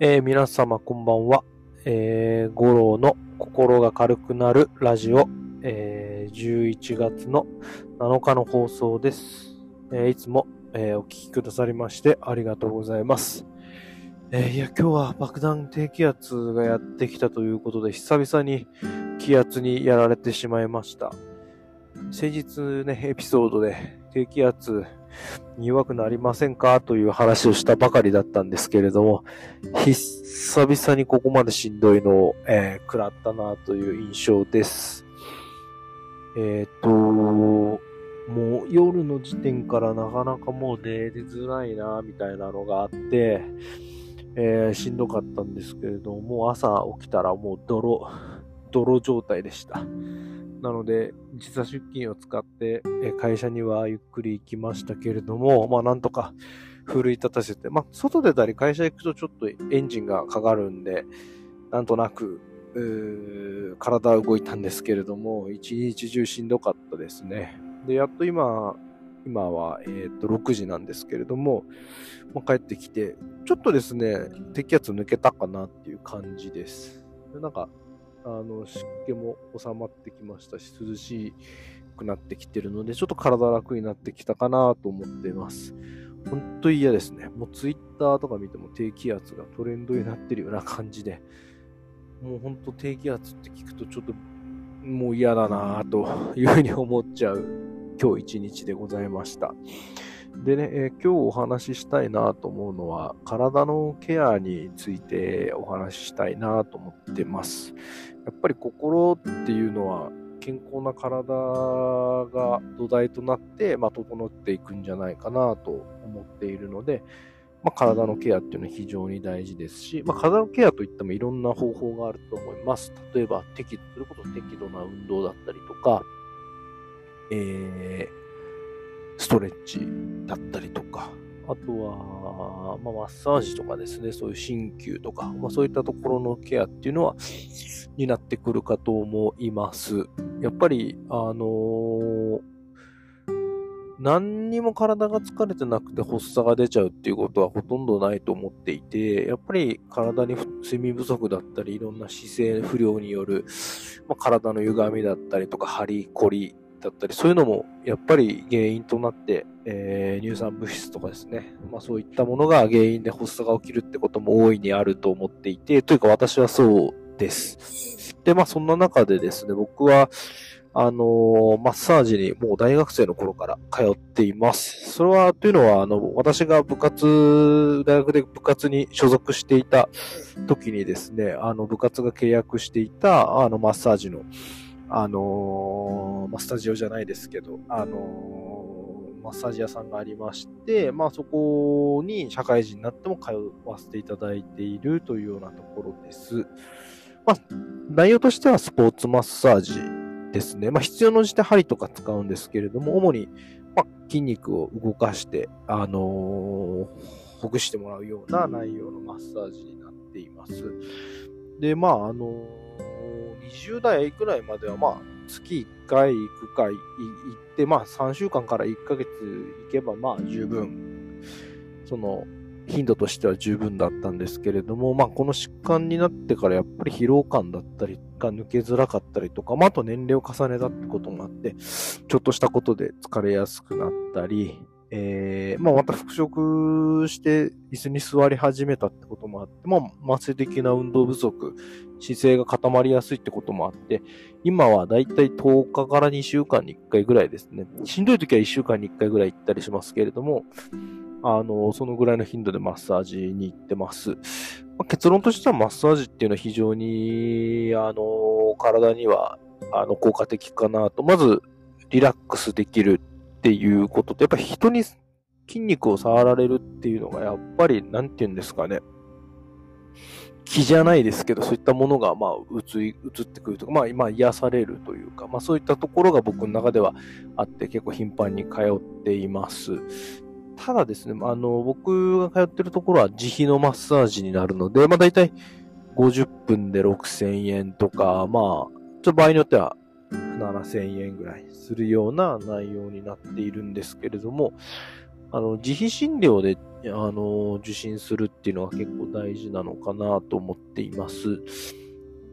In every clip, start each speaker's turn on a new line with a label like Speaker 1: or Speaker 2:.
Speaker 1: えー皆様こんばんは。えー、五郎の心が軽くなるラジオ、えー11月の7日の放送です。えーいつも、えーお聞きくださりましてありがとうございます。えーいや、今日は爆弾低気圧がやってきたということで、久々に気圧にやられてしまいました。先日ね、エピソードで低気圧弱くなりませんか？という話をしたばかりだったんですけれども、久々にここまでしんどいのを、えー食らったなという印象です。えっ、と、もう夜の時点からなかなかもう寝れづらいなみたいなのがあって、えーしんどかったんですけれども、もう朝起きたらもう泥、泥状態でした。なので、時差出勤を使って、え会社にはゆっくり行きましたけれども、まあなんとか奮い立たせて、まあ外出たり会社行くとちょっとエンジンがかかるんで、なんとなく、体は動いたんですけれども、一日中しんどかったですね。で、やっと今、今は、えっと6時なんですけれども、まあ、帰ってきて、ちょっとですね、低気圧抜けたかなっていう感じです。なんか、あの、湿気も収まってきましたし、涼しくなってきてるので、ちょっと体楽になってきたかなと思っています。本当に嫌ですね。もうツイッターとか見ても低気圧がトレンドになってるような感じで、もう本当低気圧って聞くとちょっともう嫌だなというふうに思っちゃう今日一日でございました。でね、えー今日お話ししたいなと思うのは、体のケアについてお話ししたいなと思ってます。やっぱり心っていうのは、健康な体が土台となって、まあ、整っていくんじゃないかなと思っているので、まあ、体のケアっていうのは非常に大事ですし、まあ、体のケアといってもいろんな方法があると思います。例えば、適度、それこそ適度な運動だったりとか、えーストレッチだったりとか、あとは、まあ、マッサージとかですね、そういう鍼灸とか、まあ、そういったところのケアっていうのは、になってくるかと思います。やっぱり、あのー何にも体が疲れてなくて発作が出ちゃうっていうことはほとんどないと思っていて、やっぱり体に睡眠不足だったり、いろんな姿勢不良による、まあ、体の歪みだったりとか、張り、凝りだったり、そういうのもやっぱり原因となって、えー乳酸物質とかですね、まあそういったものが原因で発作が起きるってことも大いにあると思っていて、というか私はそうです。で、まあそんな中でですね、僕は、あのーマッサージにもう大学生の頃から通っています。それは、というのは、あの、私が部活、大学で部活に所属していた時にですね、あの、部活が契約していた、あの、マッサージの、あのーま、スタジオじゃないですけど、あのーマッサージ屋さんがありまして、まあ、そこに社会人になっても通わせていただいているというようなところです。まあ、内容としてはスポーツマッサージですね。まあ、必要のじて針とか使うんですけれども、主に、ま、筋肉を動かして、あのーほぐしてもらうような内容のマッサージになっています。で、まあ、あの20代くらいまでは、まあ、月1回行くか行って、まあ、3週間から1ヶ月行けば、まあ、十分、その、頻度としては十分だったんですけれども、まあ、この疾患になってからやっぱり疲労感だったりが抜けづらかったりとか、まあ、あと年齢を重ねたってこともあって、ちょっとしたことで疲れやすくなったり、えー、まあ、また復職して椅子に座り始めたってこともあって、まあ、慢性的な運動不足、姿勢が固まりやすいってこともあって、今はだいたい10日から2週間に1回ぐらいですね。しんどい時は1週間に1回ぐらい行ったりしますけれども、あの、そのぐらいの頻度でマッサージに行ってます。まあ結論としてはマッサージっていうのは非常に、あの、体には、あの、効果的かなと。まず、リラックスできるっていうことと、やっぱ人に筋肉を触られるっていうのが、やっぱり、なんて言うんですかね。気じゃないですけど、そういったものが、まあ、映り、映ってくるとか、まあ、今、癒されるというか、まあ、そういったところが僕の中ではあって、結構頻繁に通っています。ただですね、あの、僕が通ってるところは自費のマッサージになるので、まあ、大体50分で6000円とか、まあ、ちょっと場合によっては7000円ぐらいするような内容になっているんですけれども、あの、自費診療であの、受診するっていうのは結構大事なのかなと思っています。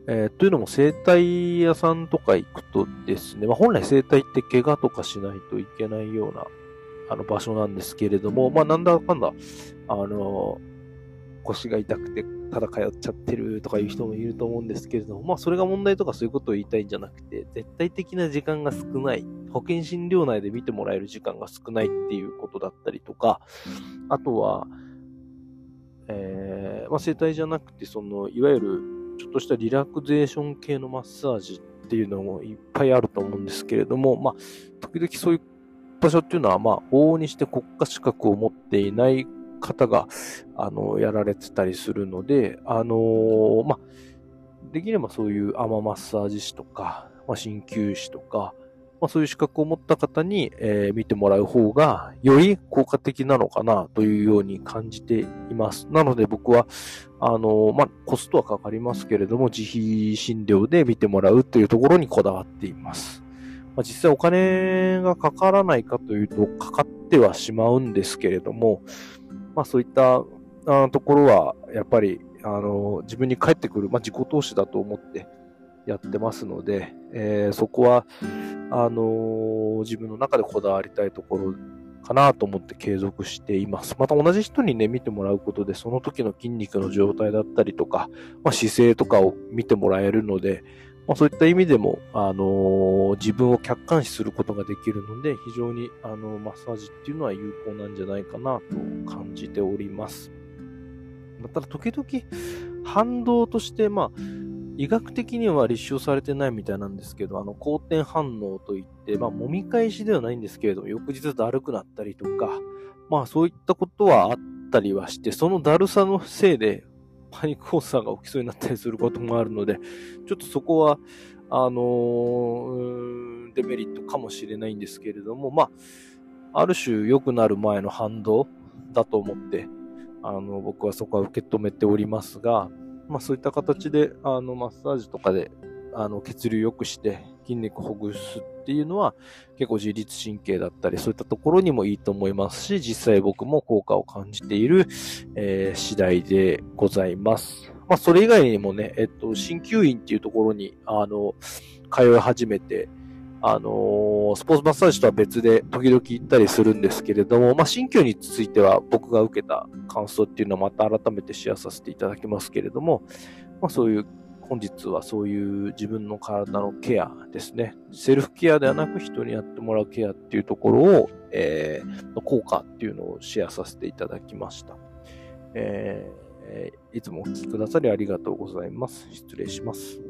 Speaker 1: えー、というのも整体屋さんとか行くとですね、まあ、本来整体って怪我とかしないといけないようなあの場所なんですけれども、まあなんだかんだ、あの、腰が痛くてただ通っちゃってるとかいう人もいると思うんですけれども、まあそれが問題とかそういうことを言いたいんじゃなくて、絶対的な時間が少ない、保険診療内で見てもらえる時間が少ないっていうことだったりとか、あとは、えー、まあ整体じゃなくて、その、いわゆるちょっとしたリラクゼーション系のマッサージっていうのもいっぱいあると思うんですけれども、まあ、時々そういう場所っていうのは、まあ、往々にして国家資格を持っていない方が、あの、やられてたりするので、あのー、まあ、できればそういうアママッサージ師とか、まあ、鍼灸師とか、まあ、そういう資格を持った方に、えー、見てもらう方が、より効果的なのかなというように感じています。なので僕は、あのー、まあ、コストはかかりますけれども、自費診療で見てもらうというところにこだわっています。まあ、実際お金がかからないかというと、かかってはしまうんですけれども、まあそういったあところは、やっぱり、あの、自分に返ってくる、まあ自己投資だと思ってやってますので、えー、そこは、あの自分の中でこだわりたいところかなと思って継続しています。また同じ人にね、見てもらうことで、その時の筋肉の状態だったりとか、まあ、姿勢とかを見てもらえるので、まあ、そういった意味でも、あのー、自分を客観視することができるので、非常に、あのー、マッサージっていうのは有効なんじゃないかなと感じております。まただ、時々、反動として、まあ、医学的には立証されてないみたいなんですけど、あの、好転反応といって、まあ、揉み返しではないんですけれども、翌日だるくなったりとか、まあ、そういったことはあったりはして、そのだるさのせいで、パニック発作が起きそうになったりすることもあるので、ちょっとそこは、あのー、デメリットかもしれないんですけれども、まあ、ある種良くなる前の反動だと思って、あの、僕はそこは受け止めておりますが、まあそういった形で、あの、マッサージとかで、あの、血流良くして筋肉ほぐすっっていうのは結構自律神経だったりそういったところにもいいと思いますし、実際僕も効果を感じている、えー、次第でございます。まあそれ以外にもね、えっと、鍼灸院っていうところに、あの、通い始めて、あのー、スポーツマッサージとは別で時々行ったりするんですけれども、まあ、新旧については僕が受けた感想っていうのをまた改めてシェアさせていただきますけれども、まあ、そういう本日はそういう自分の体のケアですね。セルフケアではなく人にやってもらうケアっていうところを、えー、効果っていうのをシェアさせていただきました。えー、いつもお聴きくださりありがとうございます。失礼します。